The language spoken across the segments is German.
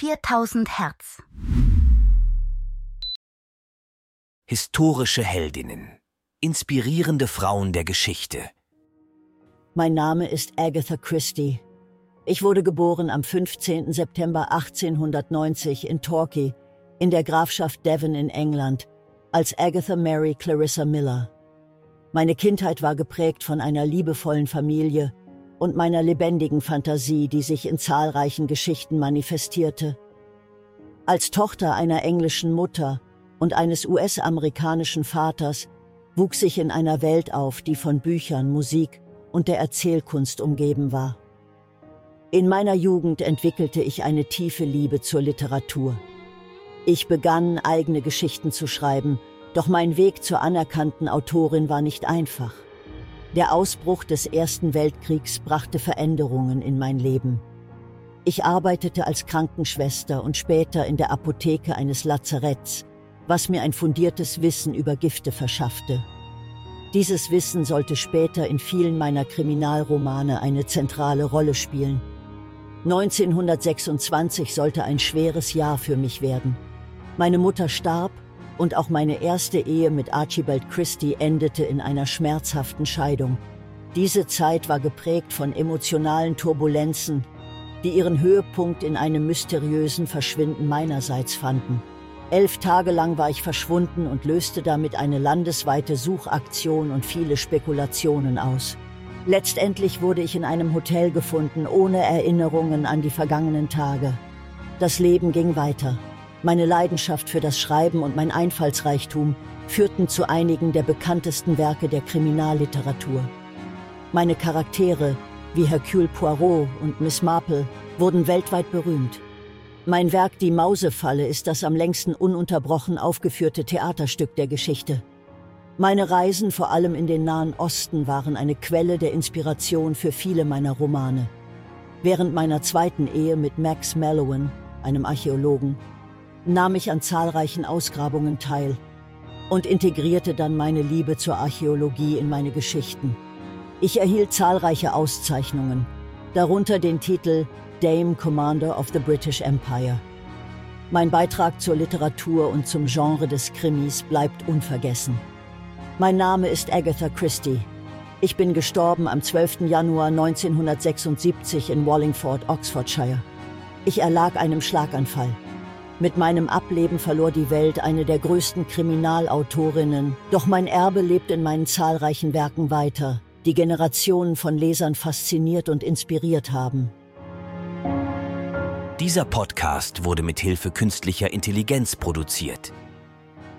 4000 Hertz. Historische Heldinnen. Inspirierende Frauen der Geschichte. Mein Name ist Agatha Christie. Ich wurde geboren am 15. September 1890 in Torquay, in der Grafschaft Devon in England, als Agatha Mary Clarissa Miller. Meine Kindheit war geprägt von einer liebevollen Familie und meiner lebendigen Fantasie, die sich in zahlreichen Geschichten manifestierte. Als Tochter einer englischen Mutter und eines US-amerikanischen Vaters wuchs ich in einer Welt auf, die von Büchern, Musik und der Erzählkunst umgeben war. In meiner Jugend entwickelte ich eine tiefe Liebe zur Literatur. Ich begann, eigene Geschichten zu schreiben, doch mein Weg zur anerkannten Autorin war nicht einfach. Der Ausbruch des Ersten Weltkriegs brachte Veränderungen in mein Leben. Ich arbeitete als Krankenschwester und später in der Apotheke eines Lazaretts, was mir ein fundiertes Wissen über Gifte verschaffte. Dieses Wissen sollte später in vielen meiner Kriminalromane eine zentrale Rolle spielen. 1926 sollte ein schweres Jahr für mich werden. Meine Mutter starb und auch meine erste Ehe mit Archibald Christie endete in einer schmerzhaften Scheidung. Diese Zeit war geprägt von emotionalen Turbulenzen, die ihren Höhepunkt in einem mysteriösen Verschwinden meinerseits fanden. Elf Tage lang war ich verschwunden und löste damit eine landesweite Suchaktion und viele Spekulationen aus. Letztendlich wurde ich in einem Hotel gefunden, ohne Erinnerungen an die vergangenen Tage. Das Leben ging weiter. Meine Leidenschaft für das Schreiben und mein Einfallsreichtum führten zu einigen der bekanntesten Werke der Kriminalliteratur. Meine Charaktere, wie Hercule Poirot und Miss Marple, wurden weltweit berühmt. Mein Werk Die Mausefalle ist das am längsten ununterbrochen aufgeführte Theaterstück der Geschichte. Meine Reisen vor allem in den Nahen Osten waren eine Quelle der Inspiration für viele meiner Romane. Während meiner zweiten Ehe mit Max Mallowan, einem Archäologen, nahm ich an zahlreichen Ausgrabungen teil und integrierte dann meine Liebe zur Archäologie in meine Geschichten. Ich erhielt zahlreiche Auszeichnungen, darunter den Titel Dame Commander of the British Empire. Mein Beitrag zur Literatur und zum Genre des Krimis bleibt unvergessen. Mein Name ist Agatha Christie. Ich bin gestorben am 12. Januar 1976 in Wallingford, Oxfordshire. Ich erlag einem Schlaganfall. Mit meinem Ableben verlor die Welt eine der größten Kriminalautorinnen, doch mein Erbe lebt in meinen zahlreichen Werken weiter, die Generationen von Lesern fasziniert und inspiriert haben. Dieser Podcast wurde mit Hilfe künstlicher Intelligenz produziert.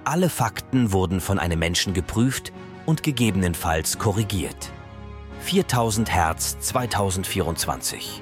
Alle Fakten wurden von einem Menschen geprüft und gegebenenfalls korrigiert. 4000 Hertz 2024.